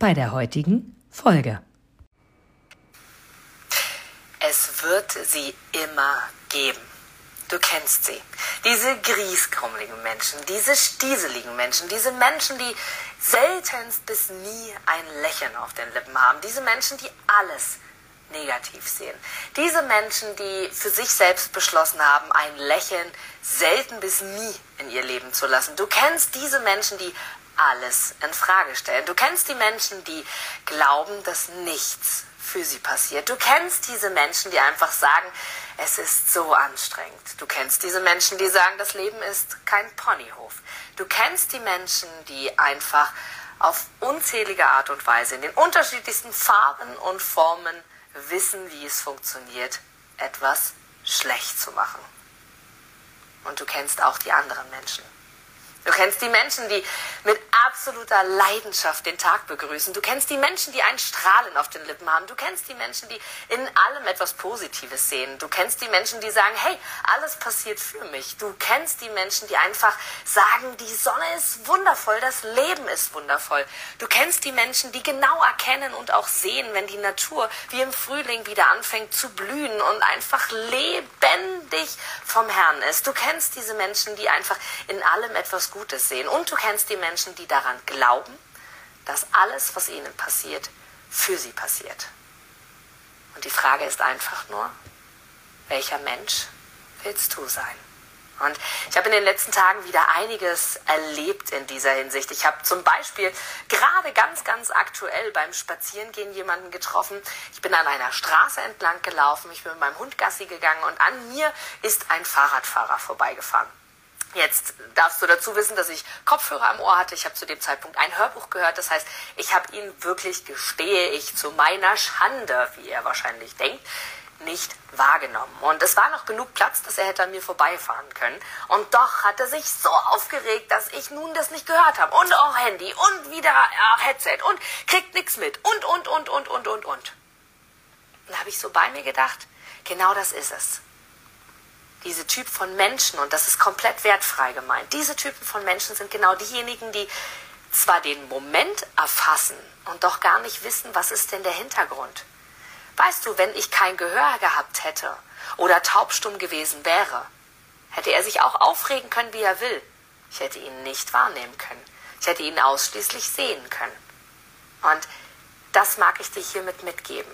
bei der heutigen Folge. Es wird sie immer geben. Du kennst sie. Diese grieskrummeligen Menschen, diese stieseligen Menschen, diese Menschen, die seltenst bis nie ein Lächeln auf den Lippen haben. Diese Menschen, die alles negativ sehen. Diese Menschen, die für sich selbst beschlossen haben, ein Lächeln selten bis nie in ihr Leben zu lassen. Du kennst diese Menschen, die alles in Frage stellen. Du kennst die Menschen, die glauben, dass nichts für sie passiert. Du kennst diese Menschen, die einfach sagen, es ist so anstrengend. Du kennst diese Menschen, die sagen, das Leben ist kein Ponyhof. Du kennst die Menschen, die einfach auf unzählige Art und Weise in den unterschiedlichsten Farben und Formen wissen, wie es funktioniert, etwas schlecht zu machen. Und du kennst auch die anderen Menschen. Du kennst die Menschen, die mit absoluter Leidenschaft den Tag begrüßen. Du kennst die Menschen, die ein Strahlen auf den Lippen haben. Du kennst die Menschen, die in allem etwas Positives sehen. Du kennst die Menschen, die sagen, hey, alles passiert für mich. Du kennst die Menschen, die einfach sagen, die Sonne ist wundervoll, das Leben ist wundervoll. Du kennst die Menschen, die genau erkennen und auch sehen, wenn die Natur wie im Frühling wieder anfängt zu blühen und einfach lebendig vom Herrn ist. Du kennst diese Menschen, die einfach in allem etwas Gutes sehen. Und du kennst die Menschen, die daran glauben, dass alles, was ihnen passiert, für sie passiert. Und die Frage ist einfach nur, welcher Mensch willst du sein? Und ich habe in den letzten Tagen wieder einiges erlebt in dieser Hinsicht. Ich habe zum Beispiel gerade ganz, ganz aktuell beim Spazierengehen jemanden getroffen. Ich bin an einer Straße entlang gelaufen, ich bin mit meinem Hund Gassi gegangen und an mir ist ein Fahrradfahrer vorbeigefahren. Jetzt darfst du dazu wissen, dass ich Kopfhörer am Ohr hatte. Ich habe zu dem Zeitpunkt ein Hörbuch gehört. Das heißt, ich habe ihn wirklich, gestehe ich, zu meiner Schande, wie er wahrscheinlich denkt, nicht wahrgenommen. Und es war noch genug Platz, dass er hätte an mir vorbeifahren können. Und doch hat er sich so aufgeregt, dass ich nun das nicht gehört habe. Und auch Handy und wieder ach, Headset und kriegt nichts mit. Und, und, und, und, und, und, und. Und da habe ich so bei mir gedacht, genau das ist es diese Typ von Menschen, und das ist komplett wertfrei gemeint, diese Typen von Menschen sind genau diejenigen, die zwar den Moment erfassen und doch gar nicht wissen, was ist denn der Hintergrund. Weißt du, wenn ich kein Gehör gehabt hätte oder taubstumm gewesen wäre, hätte er sich auch aufregen können, wie er will. Ich hätte ihn nicht wahrnehmen können. Ich hätte ihn ausschließlich sehen können. Und das mag ich dir hiermit mitgeben.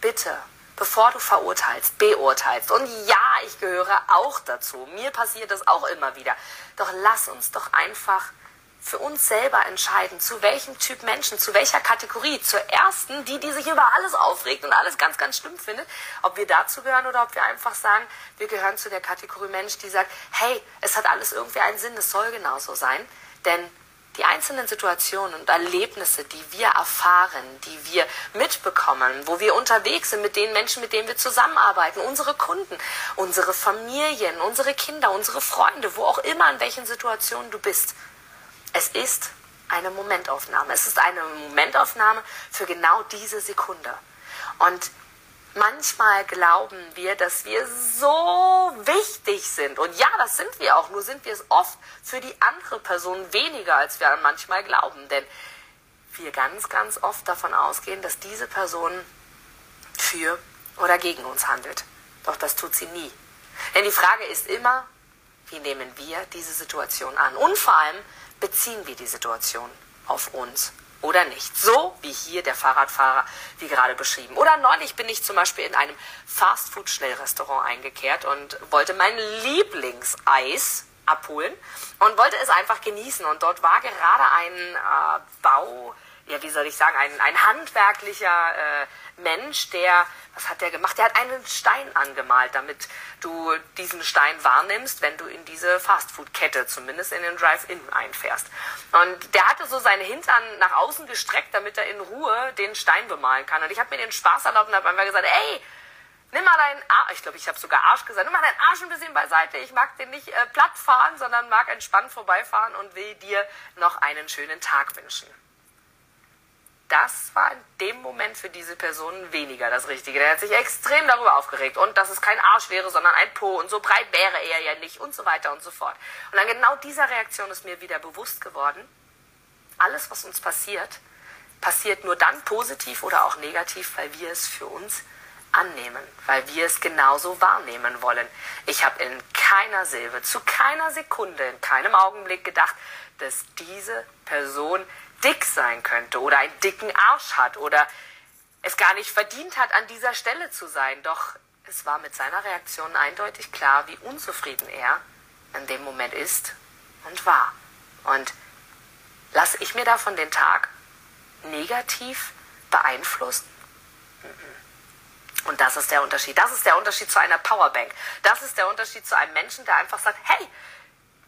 Bitte bevor du verurteilst, beurteilst. Und ja, ich gehöre auch dazu. Mir passiert das auch immer wieder. Doch lass uns doch einfach für uns selber entscheiden, zu welchem Typ Menschen, zu welcher Kategorie, zur ersten, die, die sich über alles aufregt und alles ganz, ganz schlimm findet, ob wir dazu gehören oder ob wir einfach sagen, wir gehören zu der Kategorie Mensch, die sagt, hey, es hat alles irgendwie einen Sinn, es soll genauso sein, denn die einzelnen Situationen und Erlebnisse, die wir erfahren, die wir mitbekommen, wo wir unterwegs sind mit den Menschen, mit denen wir zusammenarbeiten, unsere Kunden, unsere Familien, unsere Kinder, unsere Freunde, wo auch immer, in welchen Situationen du bist. Es ist eine Momentaufnahme. Es ist eine Momentaufnahme für genau diese Sekunde. Und Manchmal glauben wir, dass wir so wichtig sind. Und ja, das sind wir auch. Nur sind wir es oft für die andere Person weniger, als wir manchmal glauben. Denn wir ganz, ganz oft davon ausgehen, dass diese Person für oder gegen uns handelt. Doch das tut sie nie. Denn die Frage ist immer, wie nehmen wir diese Situation an? Und vor allem beziehen wir die Situation auf uns oder nicht. So wie hier der Fahrradfahrer, wie gerade beschrieben. Oder neulich bin ich zum Beispiel in einem Fastfood-Schnellrestaurant eingekehrt und wollte mein Lieblingseis abholen und wollte es einfach genießen. Und dort war gerade ein äh, Bau ja, wie soll ich sagen, ein, ein handwerklicher äh, Mensch, der, was hat der gemacht? Der hat einen Stein angemalt, damit du diesen Stein wahrnimmst, wenn du in diese Fastfood-Kette, zumindest in den Drive-In einfährst. Und der hatte so seine Hintern nach außen gestreckt, damit er in Ruhe den Stein bemalen kann. Und ich habe mir den Spaß erlaubt und habe einfach gesagt, ey, nimm mal deinen Arsch, ich glaube, ich habe sogar Arsch gesagt, nimm mal deinen Arsch ein bisschen beiseite. Ich mag den nicht äh, platt fahren, sondern mag entspannt vorbeifahren und will dir noch einen schönen Tag wünschen das war in dem Moment für diese Person weniger das Richtige. Der hat sich extrem darüber aufgeregt und dass es kein Arsch wäre, sondern ein Po und so breit wäre er ja nicht und so weiter und so fort. Und an genau dieser Reaktion ist mir wieder bewusst geworden, alles, was uns passiert, passiert nur dann positiv oder auch negativ, weil wir es für uns annehmen, weil wir es genauso wahrnehmen wollen. Ich habe in keiner Silbe, zu keiner Sekunde, in keinem Augenblick gedacht, dass diese Person dick sein könnte oder einen dicken Arsch hat oder es gar nicht verdient hat, an dieser Stelle zu sein. Doch es war mit seiner Reaktion eindeutig klar, wie unzufrieden er in dem Moment ist und war. Und lasse ich mir davon den Tag negativ beeinflussen? Und das ist der Unterschied. Das ist der Unterschied zu einer Powerbank. Das ist der Unterschied zu einem Menschen, der einfach sagt, hey,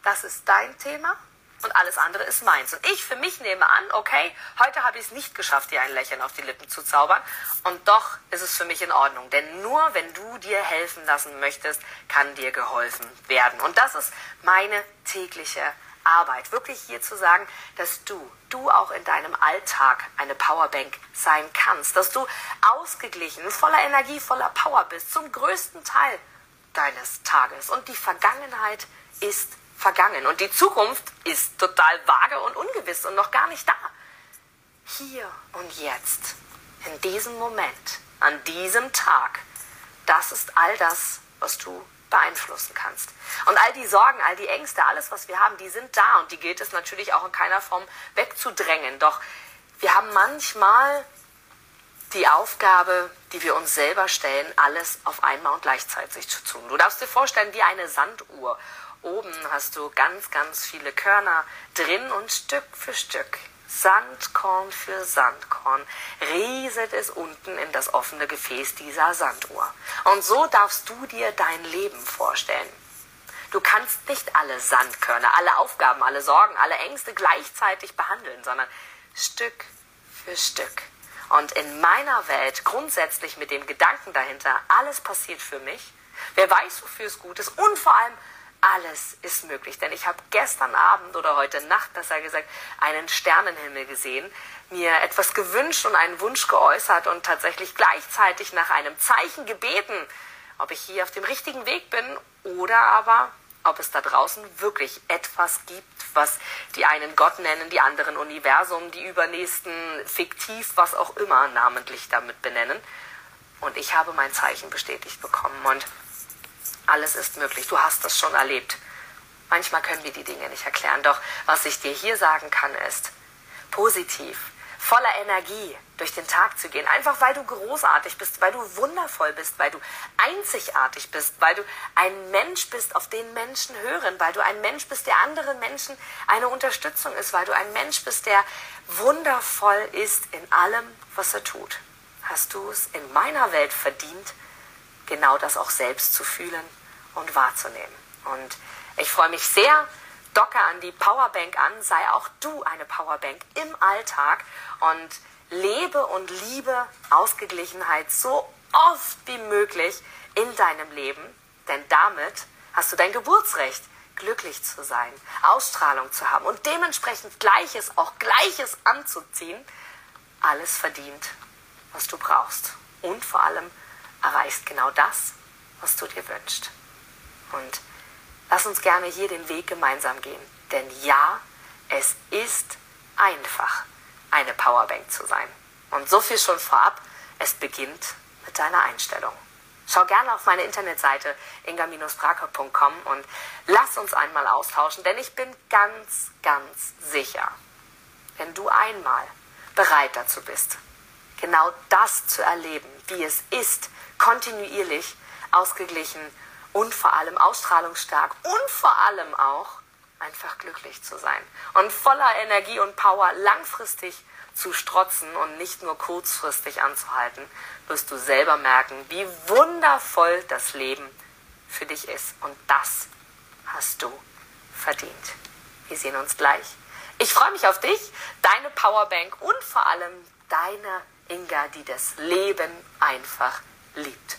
das ist dein Thema und alles andere ist meins. Und ich für mich nehme an, okay, heute habe ich es nicht geschafft, dir ein Lächeln auf die Lippen zu zaubern. Und doch ist es für mich in Ordnung. Denn nur wenn du dir helfen lassen möchtest, kann dir geholfen werden. Und das ist meine tägliche Arbeit. Wirklich hier zu sagen, dass du, du auch in deinem Alltag eine Powerbank sein kannst. Dass du ausgeglichen, voller Energie, voller Power bist. Zum größten Teil deines Tages. Und die Vergangenheit ist vergangen und die Zukunft ist total vage und ungewiss und noch gar nicht da. Hier und jetzt, in diesem Moment, an diesem Tag, das ist all das, was du beeinflussen kannst. Und all die Sorgen, all die Ängste, alles, was wir haben, die sind da und die gilt es natürlich auch in keiner Form wegzudrängen. Doch wir haben manchmal die Aufgabe, die wir uns selber stellen, alles auf einmal und gleichzeitig zu tun. Du darfst dir vorstellen, wie eine Sanduhr Oben hast du ganz, ganz viele Körner drin und Stück für Stück, Sandkorn für Sandkorn, rieselt es unten in das offene Gefäß dieser Sanduhr. Und so darfst du dir dein Leben vorstellen. Du kannst nicht alle Sandkörner, alle Aufgaben, alle Sorgen, alle Ängste gleichzeitig behandeln, sondern Stück für Stück. Und in meiner Welt grundsätzlich mit dem Gedanken dahinter, alles passiert für mich. Wer weiß, wofür es gut ist und vor allem, alles ist möglich. Denn ich habe gestern Abend oder heute Nacht, besser gesagt, einen Sternenhimmel gesehen, mir etwas gewünscht und einen Wunsch geäußert und tatsächlich gleichzeitig nach einem Zeichen gebeten, ob ich hier auf dem richtigen Weg bin oder aber ob es da draußen wirklich etwas gibt, was die einen Gott nennen, die anderen Universum, die übernächsten fiktiv, was auch immer namentlich damit benennen. Und ich habe mein Zeichen bestätigt bekommen. Und alles ist möglich. Du hast das schon erlebt. Manchmal können wir die Dinge nicht erklären. Doch was ich dir hier sagen kann, ist, positiv, voller Energie durch den Tag zu gehen. Einfach weil du großartig bist, weil du wundervoll bist, weil du einzigartig bist, weil du ein Mensch bist, auf den Menschen hören, weil du ein Mensch bist, der anderen Menschen eine Unterstützung ist, weil du ein Mensch bist, der wundervoll ist in allem, was er tut. Hast du es in meiner Welt verdient, genau das auch selbst zu fühlen und wahrzunehmen. Und ich freue mich sehr, docke an die Powerbank an, sei auch du eine Powerbank im Alltag und lebe und liebe Ausgeglichenheit so oft wie möglich in deinem Leben, denn damit hast du dein Geburtsrecht, glücklich zu sein, Ausstrahlung zu haben und dementsprechend Gleiches, auch Gleiches anzuziehen, alles verdient, was du brauchst. Und vor allem erreichst genau das, was du dir wünschst. Und lass uns gerne hier den Weg gemeinsam gehen. Denn ja, es ist einfach, eine Powerbank zu sein. Und so viel schon vorab, es beginnt mit deiner Einstellung. Schau gerne auf meine Internetseite inga-braker.com und lass uns einmal austauschen, denn ich bin ganz, ganz sicher, wenn du einmal bereit dazu bist, genau das zu erleben, wie es ist, kontinuierlich ausgeglichen und vor allem ausstrahlungsstark und vor allem auch einfach glücklich zu sein und voller Energie und Power langfristig zu strotzen und nicht nur kurzfristig anzuhalten, wirst du selber merken, wie wundervoll das Leben für dich ist. Und das hast du verdient. Wir sehen uns gleich. Ich freue mich auf dich, deine Powerbank und vor allem deine Inga, die das Leben einfach liebt.